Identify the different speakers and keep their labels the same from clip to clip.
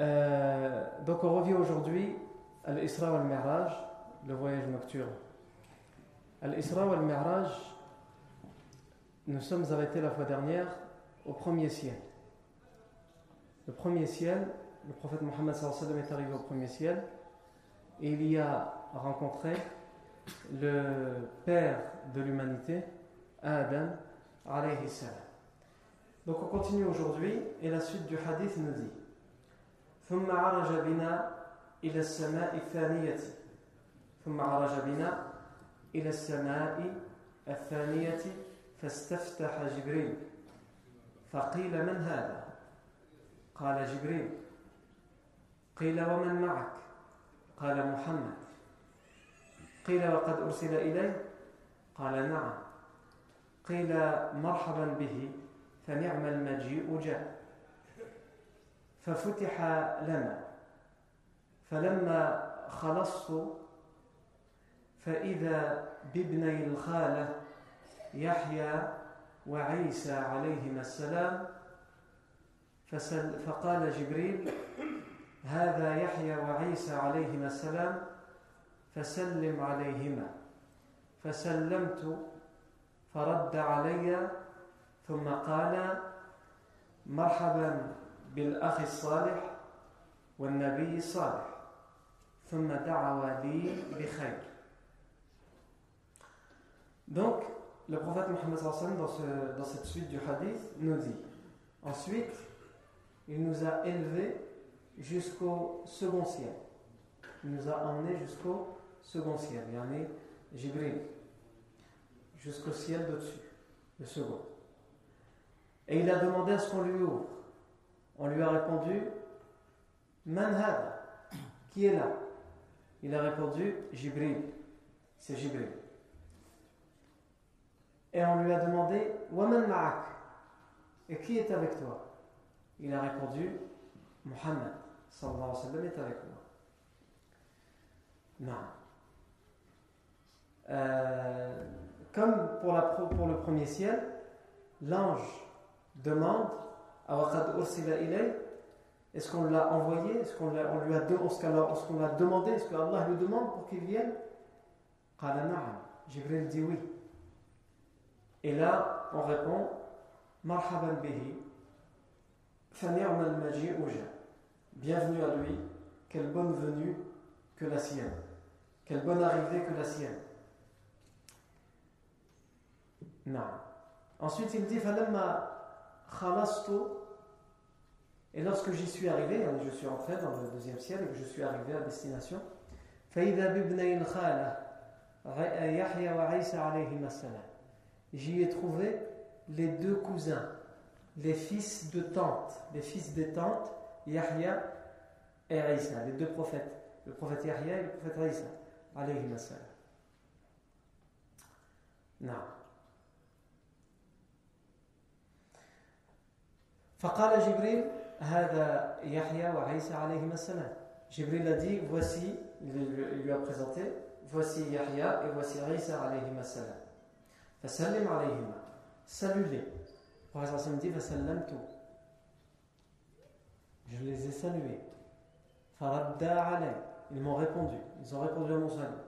Speaker 1: Euh, donc on revient aujourd'hui à l'Isra wal-Mi'raj, le voyage nocturne. À l'Isra wal-Mi'raj, nous sommes arrêtés la fois dernière au premier ciel. Le premier ciel, le prophète Mohammed est arrivé au premier ciel et il y a rencontré le père de l'humanité, Adam alayhi salam. Donc on continue aujourd'hui et la suite du hadith nous dit ثم عرج بنا إلى السماء الثانية. ثم عرج بنا إلى السماء الثانية فاستفتح جبريل. فقيل من هذا؟ قال جبريل. قيل ومن معك؟ قال محمد. قيل وقد أرسل إليه؟ قال نعم. قيل مرحبا به فنعم المجيء جاء. ففتح لنا. فلما خلصت فإذا بابني الخالة يحيى وعيسى عليهما السلام فقال جبريل هذا يحيى وعيسى عليهما السلام فسلم عليهما. فسلمت فرد علي ثم قال مرحبا بالأخ الصالح والنبي الصالح ثم دعوا لي بخير Donc, le prophète Mohammed dans, ce, dans cette suite du hadith nous dit Ensuite, il nous a élevés jusqu'au second ciel. Il nous a emmenés jusqu'au second ciel, yani Jibril, jusqu'au ciel d'au-dessus, le second. Et il a demandé à ce qu'on lui ouvre. On lui a répondu Manhad, qui est là? Il a répondu Jibril, c'est Jibril. Et on lui a demandé Waman ma'ak? Et qui est avec toi? Il a répondu Muhammad sallallahu alayhi wa sallam est avec moi. Non. Euh, comme pour, le premier ciel, l'ange demande est-ce qu'on l'a envoyé? Est-ce qu'on lui a, qu'on l'a demandé? Est-ce qu'Allah lui demande pour qu'il vienne? Jibril dit oui. Et là, on répond Marhaban bihi, Bienvenue à lui, quelle bonne venue que la sienne, quelle bonne arrivée que la sienne. Non. Ensuite, il dit Falamma khalastu et lorsque j'y suis arrivé, hein, je suis entré dans le deuxième ciel et que je suis arrivé à destination, j'y ai trouvé les deux cousins, les fils de tante, les fils des tantes, Yahya et Isa, les deux prophètes, le prophète Yahya et le prophète Isa, alayhi salam. Non. فقال جبريل Jibril a dit, voici, il lui a présenté, voici Yahya et voici Isa alayhi salam. Fasallim alayhima. Salue-les. Le prophète dit, Je les ai salués. Faradda alay. Ils m'ont répondu. Ils ont répondu à mon salut.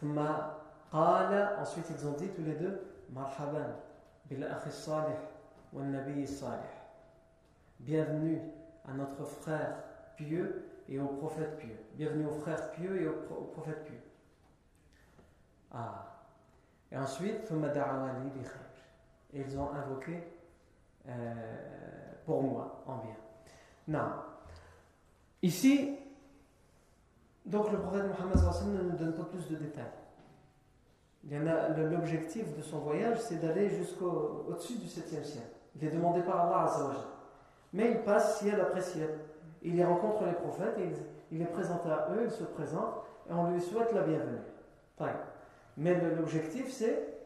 Speaker 1: Thumma qala. Ensuite, ils ont dit tous les deux, Marhaban. Bil akhi salih. Wa nabi salih bienvenue à notre frère pieux et au prophète pieux. Bienvenue aux frères pieux et au, prophète pieux. Ah. Et ensuite, ils ont invoqué euh, pour moi en bien. Non. Ici, donc le prophète Mohammed ne nous donne pas plus de détails. L'objectif de son voyage, c'est d'aller jusqu'au-dessus du 7e ciel. Il est demandé par Allah Azzawajal. Mais il passe ciel après ciel. Il y rencontre les prophètes, il, est présenté à eux, il se présente, et on lui souhaite la bienvenue. Mais l'objectif, c'est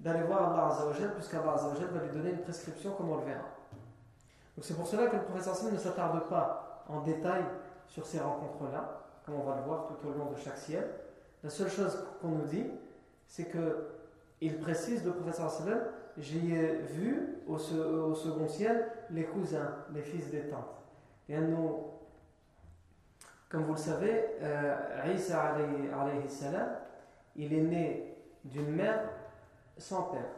Speaker 1: d'aller voir Allah Azzawajal, puisqu'Allah Azzawajal va lui donner une prescription comme on le verra. Donc c'est pour cela que le professeur Hassan ne s'attarde pas en détail sur ces rencontres-là, comme on va le voir tout au long de chaque ciel. La seule chose qu'on nous dit, c'est que il précise, le professeur Hassan, j'y ai vu au, second ciel les cousins, les fils des tantes. Et nous, comme vous le savez, euh, Isa alayhi, salam, il est né d'une mère sans père.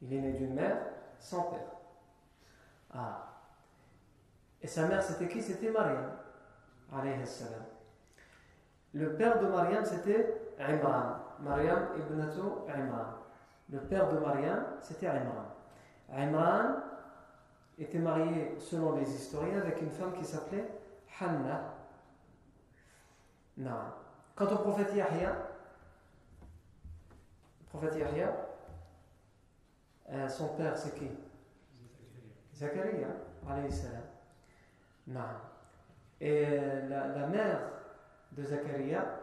Speaker 1: Il est né d'une mère sans père. Ah. Et sa mère, c'était qui? C'était Mariam, alayhi salam. Le père de Mariam, c'était Imran. Mariam ibnatu Imran. Le père de Mariam, c'était Imran. Imran, était marié, selon les historiens, avec une femme qui s'appelait Hanna. Quant au prophète Yahya, le prophète Yahya, euh, son père c'est qui? Zachariah, alayhi. Et euh, la, mère de Zachariah,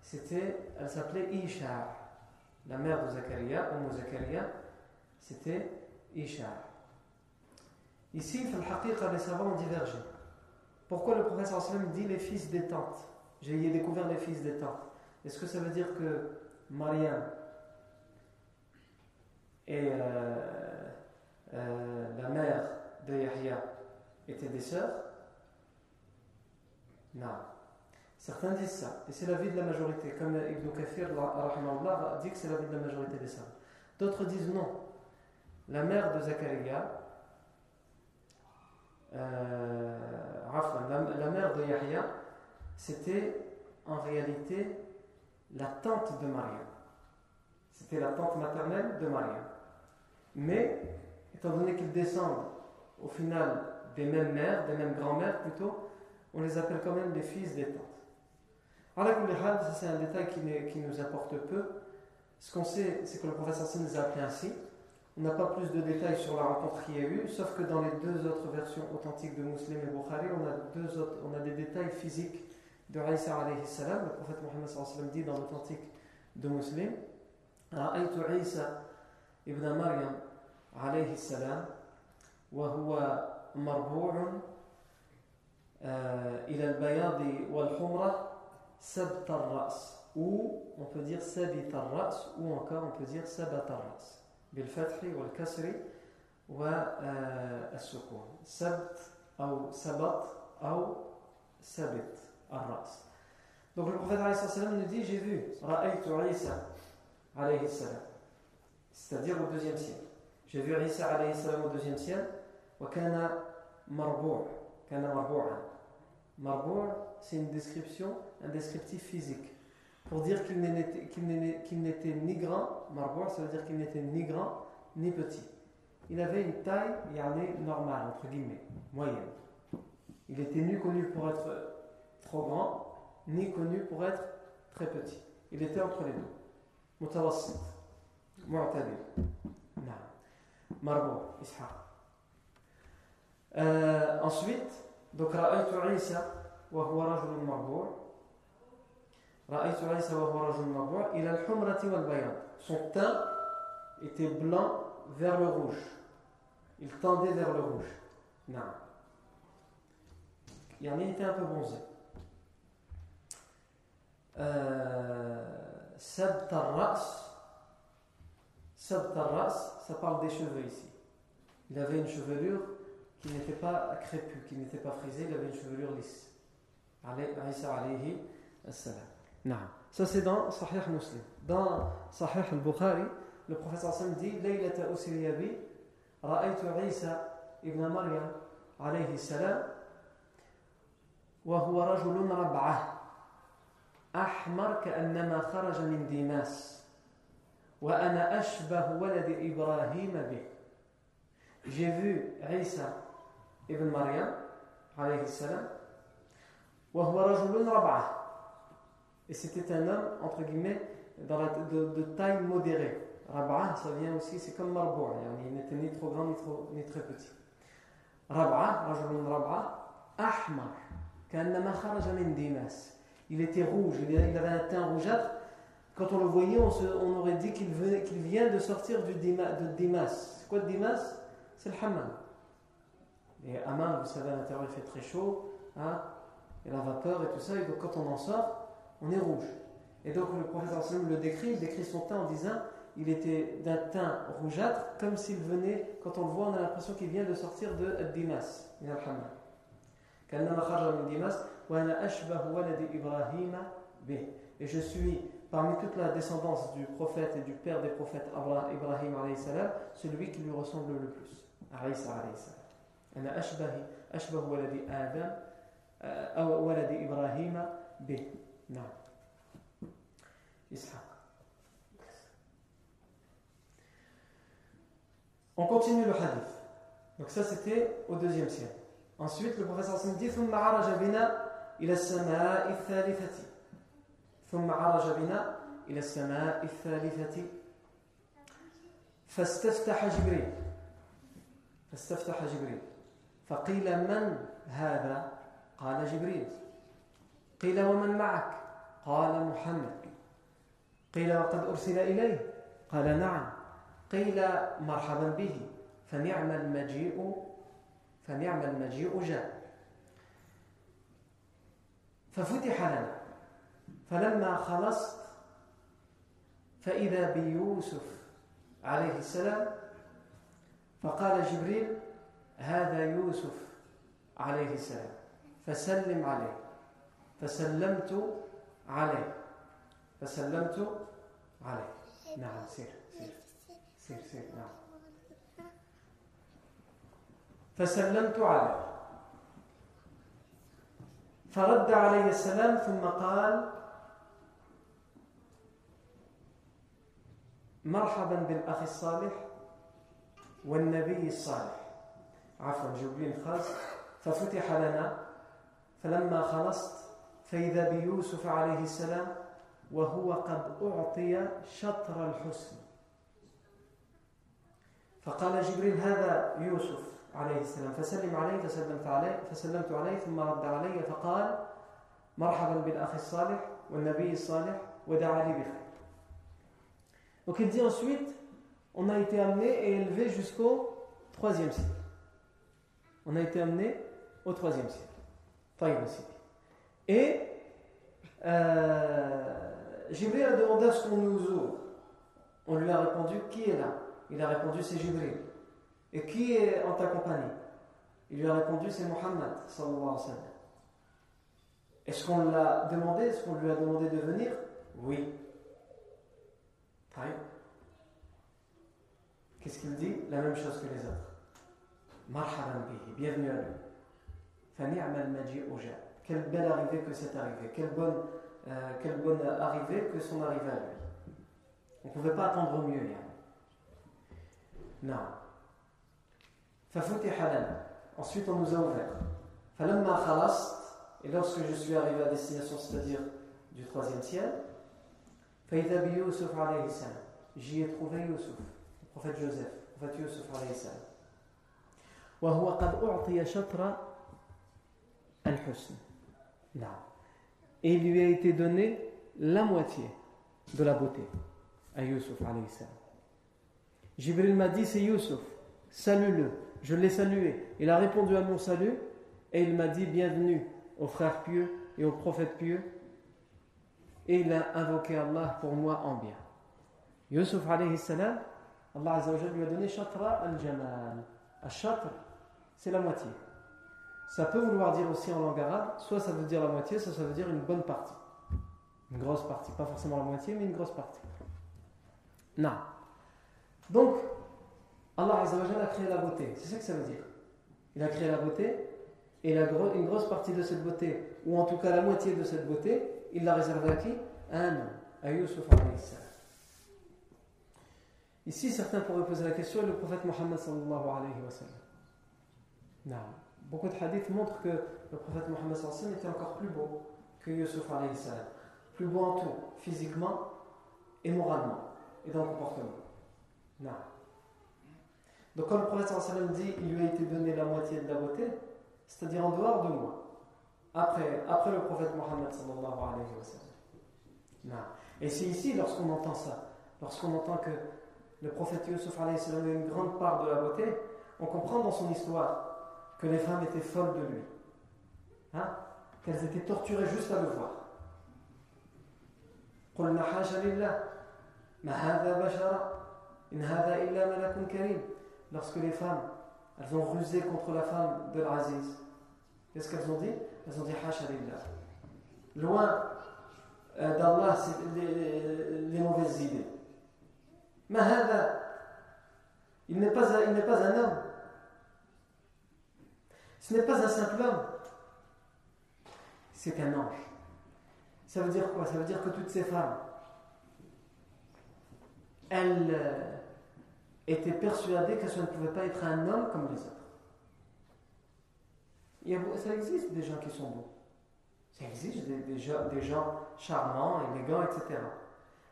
Speaker 1: c'était, elle s'appelait Isha. La mère de Zachariah, Umm Zachariah, c'était Isha. Ici, les savants ont divergé. Pourquoi le professeur sallam dit les fils des tantes J'ai découvert les fils des tantes. Est-ce que ça veut dire que Mariam et euh, euh, la mère de Yahya étaient des sœurs? Non. Certains disent ça, et c'est l'avis de la majorité, comme Ibn Kathir dit que c'est l'avis de la majorité des savants. D'autres disent non. La mère de Zachariah euh, la, mère de Yahya, c'était en réalité la tante de Mariam. C'était la tante maternelle de Mariam. Mais, étant donné qu'ils descendent au final des mêmes mères, des mêmes grand-mères plutôt, on les appelle quand même les fils des tantes c'est un détail qui, nous importe peu. Ce qu'on sait, c'est que le professeur Sin les a appelés ainsi. On n'a pas plus de détails sur la rencontre qu'il y a eu, sauf que dans les deux autres versions authentiques de Muslim et Bukhari, on a, des détails physiques de Raïsa alayhi salam. Le prophète Mohammed sallam dit dans l'authentique de Muslim Ra'aytu Isa ibn Maryam alayhi salam wa huwa marbu'un euh, ila al-bayadi wal-humra sabt ras ou on peut dire sabit ras ou encore on peut dire sabat ras bil fathi wal kasri wa euh, as-sukun sabt ou sabat ou sabit ras donc le prophète nous dit j'ai vu ra'aytu Isa alayhi salam. C'est-à-dire au deuxième siècle j'ai vu Isa alayhi salam au deuxième siècle wa kana marbu' kana مربوع c'est une description un descriptif physique pour dire qu'il n'était ni grand, marbour, ça veut dire qu'il n'était ni grand ni petit. Il avait une taille normale, entre guillemets, moyenne. Il était ni connu pour être trop grand, ni connu pour être très petit. Il était entre les deux. Mutawassit, mu'tadil. Marbour, Ishaq. Euh, ensuite, donc, Ra'aytu Isa, wa huwa rajulun marbour. Son teint était blanc vers le rouge. Il tendait vers le rouge. Non. Yanni était un peu bronzé. Sabt ras Sabt ça parle des cheveux ici. Il avait une chevelure qui n'était pas crépue, qui n'était pas frisée, il avait une chevelure lisse. alayhi Ça c'est dans Sahih Muslim. Dans Sahih al-Bukhari, le professeur Sam dit Laylata usriya bi, ra'aytu Isa ibn Maryam alayhi salam, وهو رجل ربعه أحمر كأنما خرج من ديماس وأنا أشبه ولد إبراهيم به J'ai vu Isa ibn Maryam alayhi salam وهو رجل ربعه et c'était un homme entre guillemets dans la, de, de taille modérée Rab'a, ça vient aussi, c'est comme Marboua, il n'était ni trop grand ni, trop, ni très petit. Rab'a, Rajulun Rab'a, Ahmar, كأنما خرج من ديماس il était rouge, il avait un teint rougeâtre. Quand on le voyait, on, aurait dit qu'il vient de sortir du de Dimas. C'est quoi Dimas C'est le hammam. Et hammam, vous savez, à l'intérieur, il fait très chaud, hein, et la vapeur et tout ça, et donc quand on en sort, on est rouge. Et donc le Sallam le décrit, il décrit son teint en disant il était d'un teint rougeâtre, comme s'il venait, quand on le voit, on a l'impression qu'il vient de sortir de Dimas, al-hammam. Et je suis parmi toute la descendance du prophète et du père des prophètes Ibrahim salam, celui qui lui ressemble le plus. أنا أشبه أشبه ولد آدم أو ولد إبراهيم به. نعم. إسحاق. On continue le hadith. Donc ça c'était au deuxième siècle. Ensuite, le professeur Hassan dit ثم عرج بنا إلى السماء الثالثة ثم عرج بنا إلى السماء الثالثة فاستفتح جبريل فاستفتح جبريل فقيل من هذا؟ قال جبريل. قيل ومن معك؟ قال محمد. قيل وقد أرسل إليه؟ قال نعم. قيل مرحبا به. فنعم المجيء فنعم المجيء جاء. ففتح لنا. فلما خلصت فإذا بيوسف عليه السلام فقال جبريل هذا يوسف عليه السلام. فسلم عليه. فسلمت عليه. فسلمت عليه. نعم سير سير. سير سير نعم. فسلمت عليه. فرد علي السلام ثم قال مرحبا بالأخ الصالح والنبي الصالح. عفوا جبريل خاص ففتح لنا فلما خلصت فإذا بيوسف عليه السلام وهو قد أعطي شطر الحسن. فقال جبريل هذا يوسف عليه السلام. فسلم عليه فسلمت عليه فسلمت عليه ثم رد علي فقال مرحبا بالأخ الصالح والنبي الصالح ودعا لي بخير. Donc il dit ensuite, on a été amené et élevé jusqu'au troisième siècle. On a été amené au troisième siècle. Et euh, Jibril a demandé à ce qu'on nous ouvre. On lui a répondu, qui est là? Il a répondu, c'est Jibril. Et qui est en ta compagnie? Il lui a répondu c'est Mohammed Est-ce qu'on l'a demandé? Est-ce qu'on lui a demandé de venir? Oui. Qu'est-ce qu'il dit? La même chose que les autres. Bienvenue à lui. Quelle belle arrivée que c'est arrivé. Quelle bonne, euh, quelle bonne arrivée que son arrivée à lui. On ne pouvait pas attendre mieux. Non. Ensuite, on nous a ouvert. Et lorsque je suis arrivé à destination, c'est-à-dire du troisième ciel, j'y ai trouvé Yusuf, le prophète Joseph, le prophète Yusuf alayhi salam. Et il lui a été donné la moitié de la beauté à Yusuf alayhi salam. Jibril m'a dit c'est Yusuf, salue-le je l'ai salué. Il a répondu à mon salut et il m'a dit bienvenue aux frères pieux et aux prophètes pieux. Et il a invoqué Allah pour moi en bien. Yusuf alayhi salam, Allah lui a donné shatra al-jamal. Al-shatr, c'est la moitié. Ça peut vouloir dire aussi en langue arabe, soit ça veut dire la moitié, soit ça veut dire une bonne partie. Une grosse partie, pas forcément la moitié, mais une grosse partie. Non. Donc, Allah a créé la beauté. C'est ça que ça veut dire. Il a créé la beauté, et une grosse partie de cette beauté, ou en tout cas la moitié de cette beauté, il l'a réservée à qui? À un homme, à Yusuf Ici, certains pourraient poser la question, le prophète Mohammed sallallahu alayhi wa sallam. Non. Beaucoup de hadiths montrent que le prophète Mohammed était encore plus beau que Yusuf. Plus beau en tout, physiquement et moralement, et dans le comportement. Non. Donc quand le prophète dit il lui a été donné la moitié de la beauté, c'est-à-dire en dehors de moi, après, après le prophète Mohammed sallallahu alayhi wa sallam. Et c'est ici, lorsqu'on entend ça, lorsqu'on entend que le prophète Yusuf a une grande part de la beauté, on comprend dans son histoire que les femmes étaient folles de lui. Hein? Qu'elles étaient torturées juste à le voir. Lorsque les femmes, elles ont rusé contre la femme de l'Aziz, qu'est-ce qu'elles ont dit? Elles ont dit Loin euh, d'Allah, les, les, mauvaises idées. Il n'est pas, il n'est pas un homme. Ce n'est pas un simple homme. C'est un ange. Ça veut dire quoi? Ça veut dire que toutes ces femmes, elles euh, étaient persuadées que ça ne pouvait pas être un homme comme les autres. Ça existe des gens qui sont beaux. Ça existe des, des, gens, des gens charmants, élégants, etc.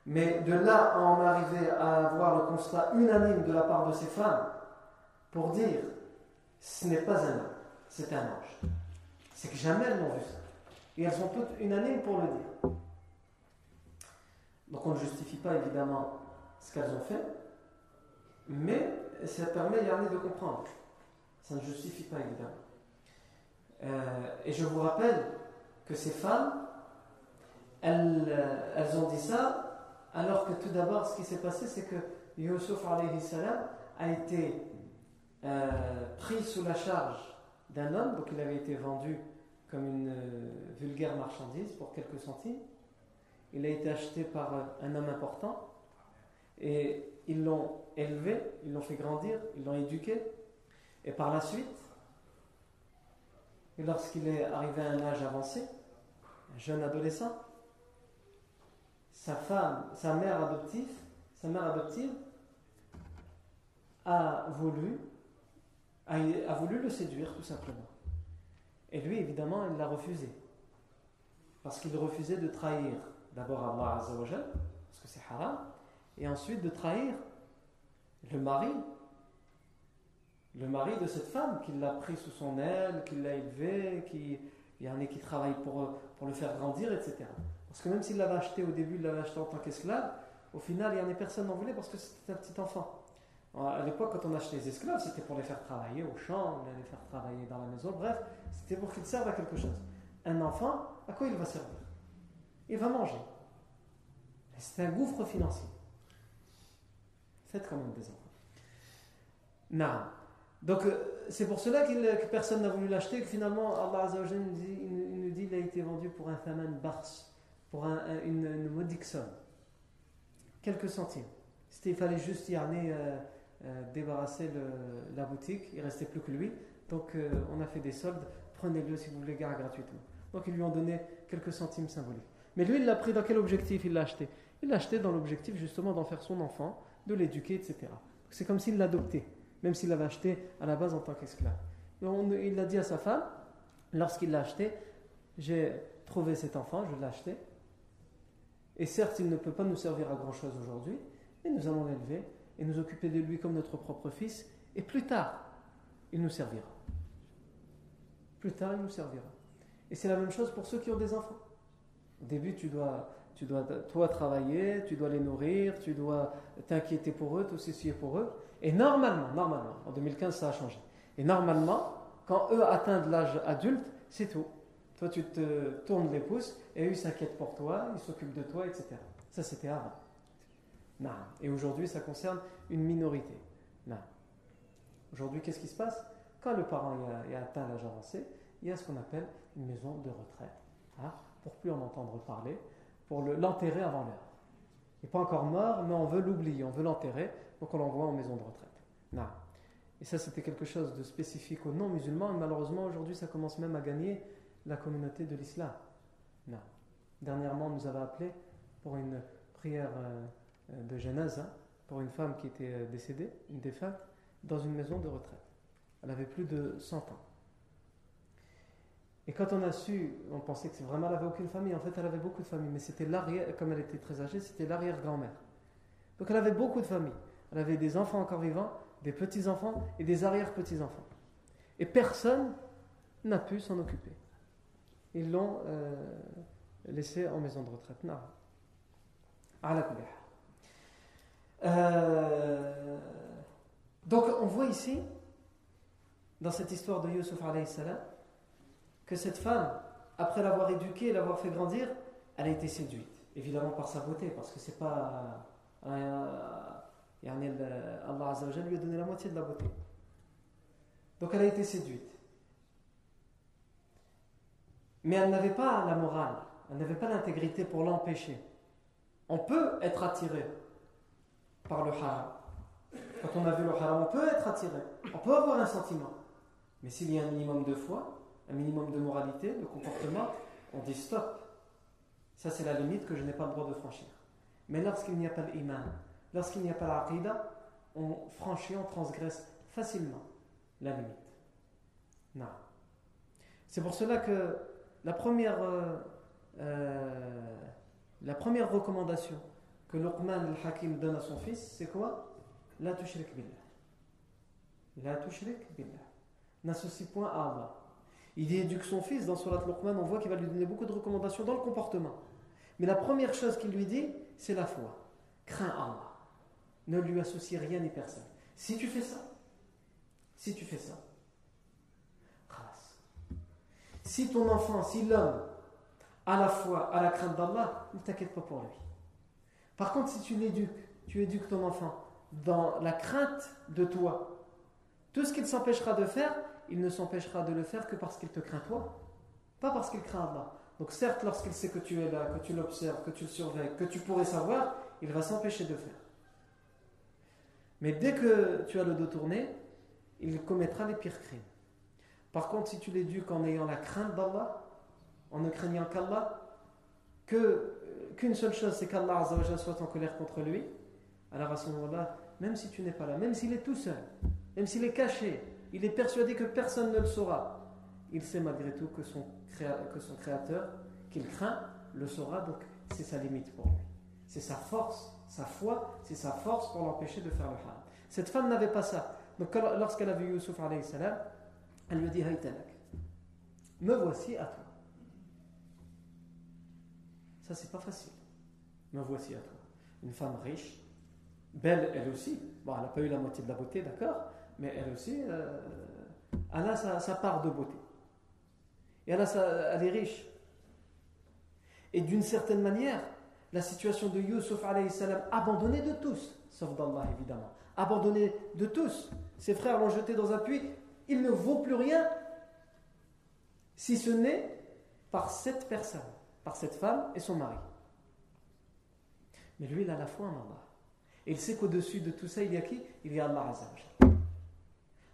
Speaker 1: Mais de là à en arriver à avoir le constat unanime de la part de ces femmes pour dire ce n'est pas un homme, c'est un ange. C'est que jamais elles n'ont vu ça. Et elles sont toutes unanimes pour le dire. Donc on ne justifie pas évidemment ce qu'elles ont fait, mais ça permet Yannick de comprendre. Ça ne justifie pas évidemment. Euh, et je vous rappelle que ces femmes, elles, euh, elles ont dit ça, alors que tout d'abord, ce qui s'est passé, c'est que Yusuf a été euh, pris sous la charge d'un homme, donc il avait été vendu comme une vulgaire marchandise pour quelques centimes. Il a été acheté par un homme important et ils l'ont élevé, ils l'ont fait grandir, ils l'ont éduqué. Et par la suite, lorsqu'il est arrivé à un âge avancé, un jeune adolescent, sa femme, sa mère adoptive, sa mère adoptive a voulu, a voulu le séduire tout simplement. Et lui, évidemment, il l'a refusé. Parce qu'il refusait de trahir d'abord Allah Azzawajal, parce que c'est haram, et ensuite de trahir le mari, le mari de cette femme qui l'a pris sous son aile, qui l'a élevé, qui, qui travaille pour, pour le faire grandir, etc. Parce que même s'il l'avait acheté au début, il l'avait acheté en tant qu'esclave, au final, il y en a personne n'en voulait parce que c'était un petit enfant. À l'époque, quand on achetait les esclaves, c'était pour les faire travailler au champ, les faire travailler dans la maison, bref, c'était pour qu'ils servent à quelque chose. Un enfant, à quoi il va servir? Il va manger. C'est un gouffre financier. Faites quand même des enfants. Non. Donc, euh, c'est pour cela que personne n'a voulu l'acheter, que finalement, Allah il nous dit qu'il a été vendu pour un thaman bars, pour une, modique somme. Quelques centimes. Il fallait juste y aller euh, débarrasser la boutique, il restait plus que lui. Donc euh, on a fait des soldes, prenez-le si vous voulez gare gratuitement. Donc ils lui ont donné quelques centimes symboliques. Mais lui, il l'a pris dans quel objectif? Il l'a acheté Il l'a acheté dans l'objectif justement d'en faire son enfant, de l'éduquer, etc. C'est comme s'il l'adoptait, même s'il l'avait acheté à la base en tant qu'esclave. Il l'a dit à sa femme, lorsqu'il l'a acheté, j'ai trouvé cet enfant, je l'ai acheté. Et certes, il ne peut pas nous servir à grand-chose aujourd'hui, mais nous allons l'élever et nous occuper de lui comme notre propre fils, et plus tard, il nous servira. Plus tard, il nous servira. Et c'est la même chose pour ceux qui ont des enfants. Au début, tu dois, tu dois toi travailler, tu dois les nourrir, tu dois t'inquiéter pour eux, tout ceci est pour eux. Et normalement, normalement, en 2015, ça a changé. Et normalement, quand eux atteignent l'âge adulte, c'est tout. Toi, tu te tournes les pouces et eux, ils s'inquiètent pour toi, ils s'occupent de toi, etc. Ça, c'était avant. Et aujourd'hui, ça concerne une minorité. Aujourd'hui, qu'est-ce qui se passe? Quand le parent est atteint l'âge avancé, il y a ce qu'on appelle une maison de retraite. Hein, pour plus en entendre parler, pour l'enterrer avant l'heure. Il n'est pas encore mort, mais on veut l'oublier, on veut l'enterrer, donc on l'envoie en maison de retraite. Non. Et ça, c'était quelque chose de spécifique aux non-musulmans, et malheureusement, aujourd'hui, ça commence même à gagner la communauté de l'islam. Dernièrement, on nous avait appelé pour une prière euh, de genèse, hein, pour une femme qui était euh, décédée, une défunte, dans une maison de retraite. Elle avait plus de 100 ans. Et quand on a su, on pensait que vraiment elle n'avait aucune famille. En fait, elle avait beaucoup de familles, mais c'était l'arrière, comme elle était très âgée, c'était l'arrière-grand-mère. Donc elle avait beaucoup de familles. Elle avait des enfants encore vivants, des petits-enfants et des arrière-petits-enfants. Et personne n'a pu s'en occuper. Ils l'ont euh, laissé en maison de retraite. Non. Euh, donc on voit ici, dans cette histoire de Yusuf salam, que cette femme, après l'avoir éduquée, l'avoir fait grandir, elle a été séduite. Évidemment par sa beauté, parce que c'est pas. Euh, Allah Azzawajal lui a donné la moitié de la beauté. Donc elle a été séduite. Mais elle n'avait pas la morale, elle n'avait pas l'intégrité pour l'empêcher. On peut être attiré par le haram. Quand on a vu le haram, on peut être attiré, on peut avoir un sentiment. Mais s'il y a un minimum de foi, un minimum de moralité, de comportement, on dit stop. Ça, c'est la limite que je n'ai pas le droit de franchir. Mais lorsqu'il n'y a pas l'iman, lorsqu'il n'y a pas l'aqidah, on franchit, on transgresse facilement la limite. Non. C'est pour cela que la première, euh, euh, la première recommandation que Luqman al-Hakim donne à son fils, c'est quoi? La tushrik billah. La tushrik billah. N'associe point à Allah. Il éduque son fils dans Surat Luqman, on voit qu'il va lui donner beaucoup de recommandations dans le comportement. Mais la première chose qu'il lui dit, c'est la foi. Crains Allah. Ne lui associe rien ni personne. Si tu fais ça, si tu fais ça, si ton enfant, si l'homme a la foi, a la crainte d'Allah, ne t'inquiète pas pour lui. Par contre, si tu l'éduques, tu éduques ton enfant dans la crainte de toi, tout ce qu'il s'empêchera de faire, il ne s'empêchera de le faire que parce qu'il te craint toi, pas parce qu'il craint Allah. Donc certes, lorsqu'il sait que tu es là, que tu l'observes, que tu le surveilles, que tu pourrais savoir, il va s'empêcher de faire. Mais dès que tu as le dos tourné, il commettra les pires crimes. Par contre, si tu l'éduques en ayant la crainte d'Allah, en ne craignant qu'Allah, qu'une seule chose, c'est qu'Allah soit en colère contre lui, alors à ce moment-là, même si tu n'es pas là, même s'il est tout seul, même s'il est caché, il est persuadé que personne ne le saura, il sait malgré tout que son, créateur, qu'il craint, le saura, donc c'est sa limite pour lui. C'est sa force sa foi, c'est sa force pour l'empêcher de faire le haram. Cette femme n'avait pas ça. Donc lorsqu'elle a vu Yusuf, elle lui dit Me voici à toi. Ça, c'est pas facile. Me voici à toi. Une femme riche, belle elle aussi. Bon, elle n'a pas eu la moitié de la beauté, d'accord Mais elle aussi, euh, elle a sa, part de beauté. Et elle, a elle est riche. Et d'une certaine manière, la situation de Yusuf salam, abandonné de tous, sauf d'Allah évidemment, abandonné de tous. Ses frères l'ont jeté dans un puits, il ne vaut plus rien si ce n'est par cette personne, par cette femme et son mari. Mais lui, il a la foi en Allah. Et il sait qu'au-dessus de tout ça, il y a qui? Il y a Allah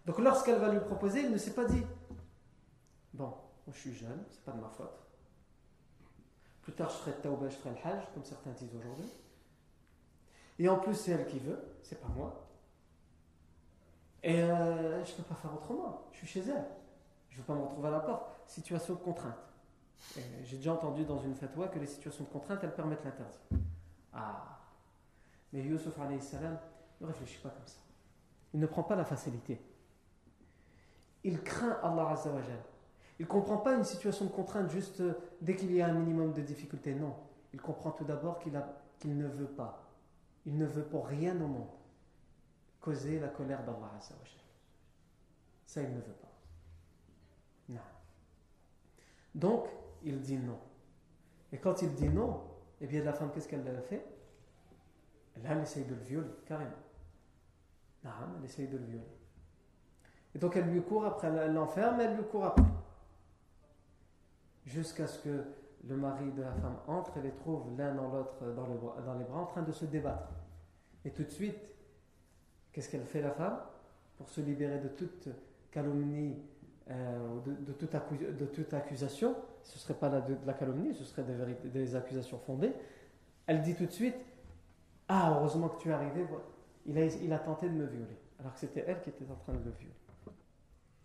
Speaker 1: Donc lorsqu'elle va lui proposer, il ne s'est pas dit Bon, je suis jeune, c'est pas de ma faute. Plus tard, je ferai le tawbah, je ferai le hajj, comme certains disent aujourd'hui. Et en plus, c'est elle qui veut, c'est pas moi. Et euh, je ne peux pas faire autrement. Je suis chez elle. Je ne veux pas me retrouver à la porte. Situation de contrainte. J'ai déjà entendu dans une fatwa que les situations de contrainte, elles permettent l'interdit. Ah. Mais Yusuf salam ne réfléchit pas comme ça. Il ne prend pas la facilité. Il craint Allah Azzawajal. Il ne comprend pas une situation de contrainte juste euh, dès qu'il y a un minimum de difficulté. Non. Il comprend tout d'abord qu'il ne veut pas. Il ne veut pour rien au monde causer la colère d'Allah. Ça, il ne veut pas. Non. Donc, il dit non. Et quand il dit non, eh bien la femme, qu'est-ce qu'elle a fait? Là, elle essaye de le violer, carrément. Non, elle essaye de le violer. Et donc elle lui court après, elle l'enferme, elle lui court après. Jusqu'à ce que le mari de la femme entre et les trouve l'un dans l'autre dans, dans, les bras en train de se débattre. Et tout de suite, qu'est-ce qu'elle fait la femme? Pour se libérer de toute calomnie, euh, de, toute accusation, ce ne serait pas de, la calomnie, ce serait des, accusations fondées, elle dit tout de suite Ah, heureusement que tu es arrivé, il a, tenté de me violer. Alors que c'était elle qui était en train de le violer.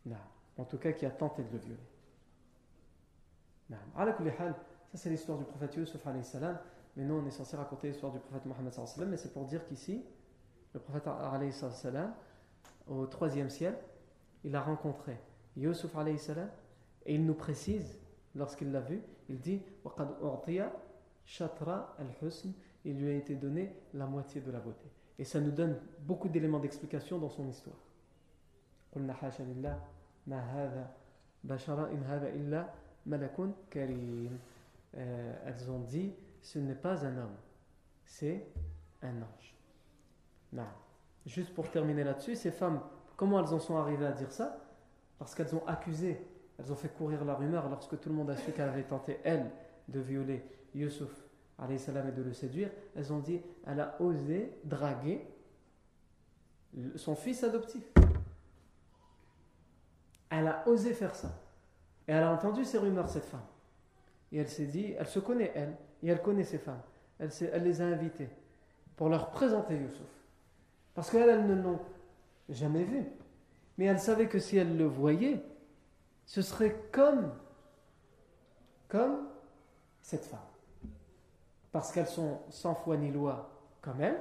Speaker 1: Non. En tout cas, qui a tenté de le violer. Ça, c'est l'histoire du prophète Yusuf, mais nous, on est censé raconter l'histoire du prophète Mohammed, mais c'est pour dire qu'ici, le prophète, salam, au troisième ciel, il a rencontré Yusuf, salam, et il nous précise, lorsqu'il l'a vu, il dit shatra il lui a été donné la moitié de la beauté. Et ça nous donne beaucoup d'éléments d'explication dans son histoire. Euh, elles ont dit ce n'est pas un homme, c'est un ange. Non. Juste pour terminer là-dessus, ces femmes, comment elles en sont arrivées à dire ça? Parce qu'elles ont accusé, elles ont fait courir la rumeur lorsque tout le monde a su qu'elle avait tenté, elle, de violer Yusuf salam, et de le séduire. Elles ont dit elle a osé draguer son fils adoptif. Elle a osé faire ça. Et elle a entendu ces rumeurs, cette femme. Et elle s'est dit, elle se connaît, elle, et elle connaît ces femmes. Elle, les a invitées pour leur présenter Youssouf. Parce qu'elles, elles ne l'ont jamais vu. Mais elle savait que si elle le voyait, ce serait comme, comme cette femme. Parce qu'elles sont sans foi ni loi comme elle.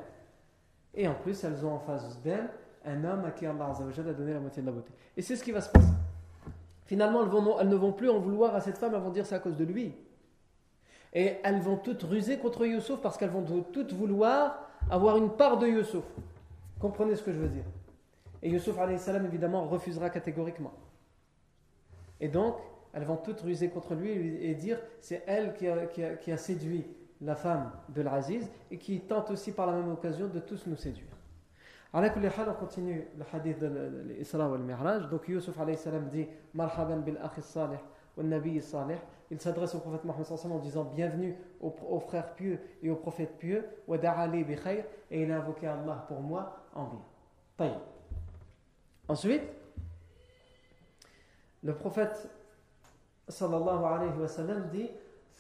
Speaker 1: Et en plus, elles ont en face d'elles un homme à qui Allah a donné la moitié de la beauté. Et c'est ce qui va se passer. Finalement, elles, ne vont plus en vouloir à cette femme, elles vont dire c'est à cause de lui. Et elles vont toutes ruser contre Youssouf parce qu'elles vont toutes vouloir avoir une part de Youssouf. Comprenez ce que je veux dire. Et Youssouf, salam, évidemment, refusera catégoriquement. Et donc, elles vont toutes ruser contre lui et dire c'est elle qui a, qui a séduit la femme de l'Aziz et qui tente aussi par la même occasion de tous nous séduire. على كل حال on continue le hadith de l'Isra wal Mi'raj donc Yusuf alayhi salam dit marhaban bil akhi salih wa nabi salih il s'adresse au prophète Mohammed en disant bienvenue aux, aux, frères pieux et aux prophètes pieux wa da'ali bi khayr et il a invoqué Allah pour moi en bien tayyib ensuite le prophète sallallahu alayhi wa sallam dit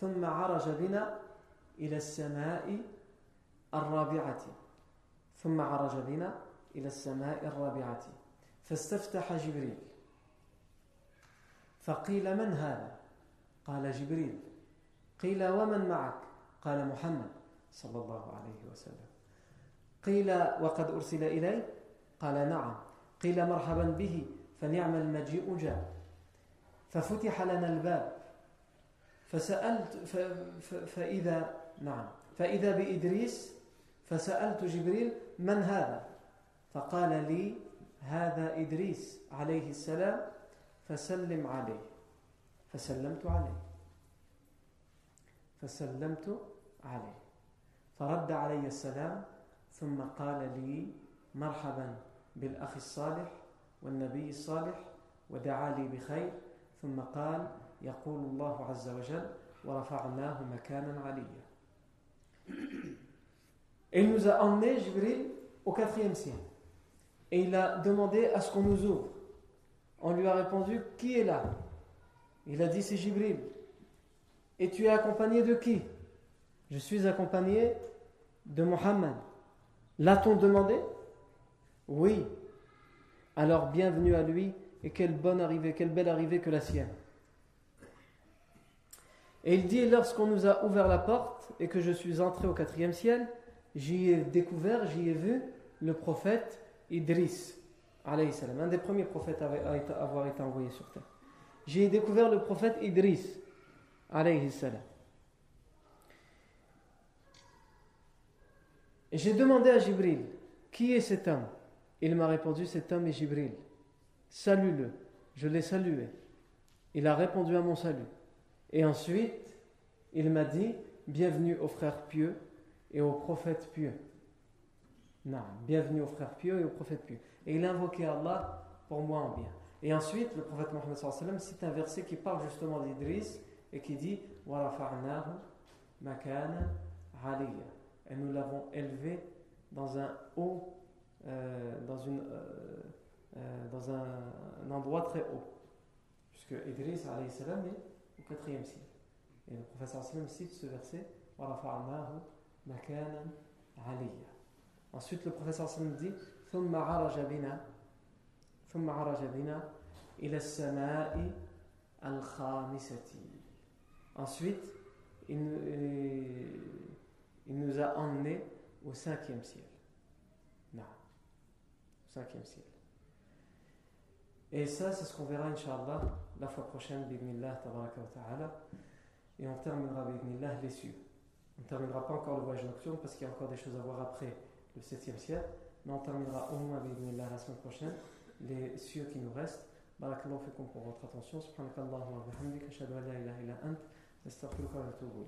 Speaker 1: ثم عرج بنا إلى السماء الرابعة ثم عرج بنا إلى السماء الرابعة فاستفتح جبريل فقيل من هذا قال جبريل قيل ومن معك قال محمد صلى الله عليه وسلم قيل وقد أرسل إلي قال نعم قيل مرحبا به فنعم المجيء جاء. ففتح لنا الباب. فسألت فإذا نعم فإذا بإدريس فسألت جبريل من هذا؟ فقال لي هذا إدريس عليه السلام فسلم عليه. فسلمت عليه. فسلمت عليه. فرد علي السلام ثم قال لي مرحبا. بالأخ الصالح والنبي الصالح ودعا لي بخير ثم قال يقول الله عز وجل ورفعناه مكانا عليا Il nous a emmenés, Jibril, au quatrième ciel. Et il a demandé à ce qu'on nous ouvre. On lui a répondu Qui est là Il a dit C'est Jibril. Et tu es accompagné de qui Je suis accompagné de Mohammed. L'a-t-on demandé Oui. Alors bienvenue à lui et quelle bonne arrivée, quelle belle arrivée que la sienne. Et il dit lorsqu'on nous a ouvert la porte et que je suis entré au quatrième ciel, j'y ai découvert, j'y ai vu le prophète Idris, salam, un des premiers prophètes à avoir été envoyé sur terre. J'ai découvert le prophète Idris, salam. Et j'ai demandé à Jibril, qui est cet homme? Il m'a répondu, cet homme est Jibril. salue-le. Je l'ai salué. Il a répondu à mon salut. Et ensuite, il m'a dit, bienvenue aux frères pieux et aux prophètes pieux. Non, bienvenue aux frères pieux et aux prophètes pieux. Et il a invoqué Allah pour moi en bien. Et ensuite, le prophète Mohammed cite un verset qui parle justement d'Idris et qui dit Et nous l'avons élevé dans un haut, dans, une, euh, euh, dans un, endroit très haut. Puisque Idris salam est au quatrième siècle. Et le professeur sallam cite ce verset Ensuite, le professeur sallam dit ثم عرج بنا ثم عرج بنا إلى السماء الخامسة Ensuite, il, il nous a emmenés au cinquième ciel. Non. Au cinquième ciel. Et ça, c'est ce qu'on verra, Inch'Allah, la fois prochaine, wa ta'ala. Et on terminera, b'idnillah, les cieux. On ne terminera pas encore le voyage nocturne parce qu'il y a encore des choses à voir après le septième ciel. Mais on terminera au moins, b'idnillah, la semaine prochaine, les cieux qui nous restent. Barakallahu fikum pour votre attention. Subhanakallahu wa bihamdik. Ashhadu an la ilaha illa ant. Astaghfiruka wa atubu.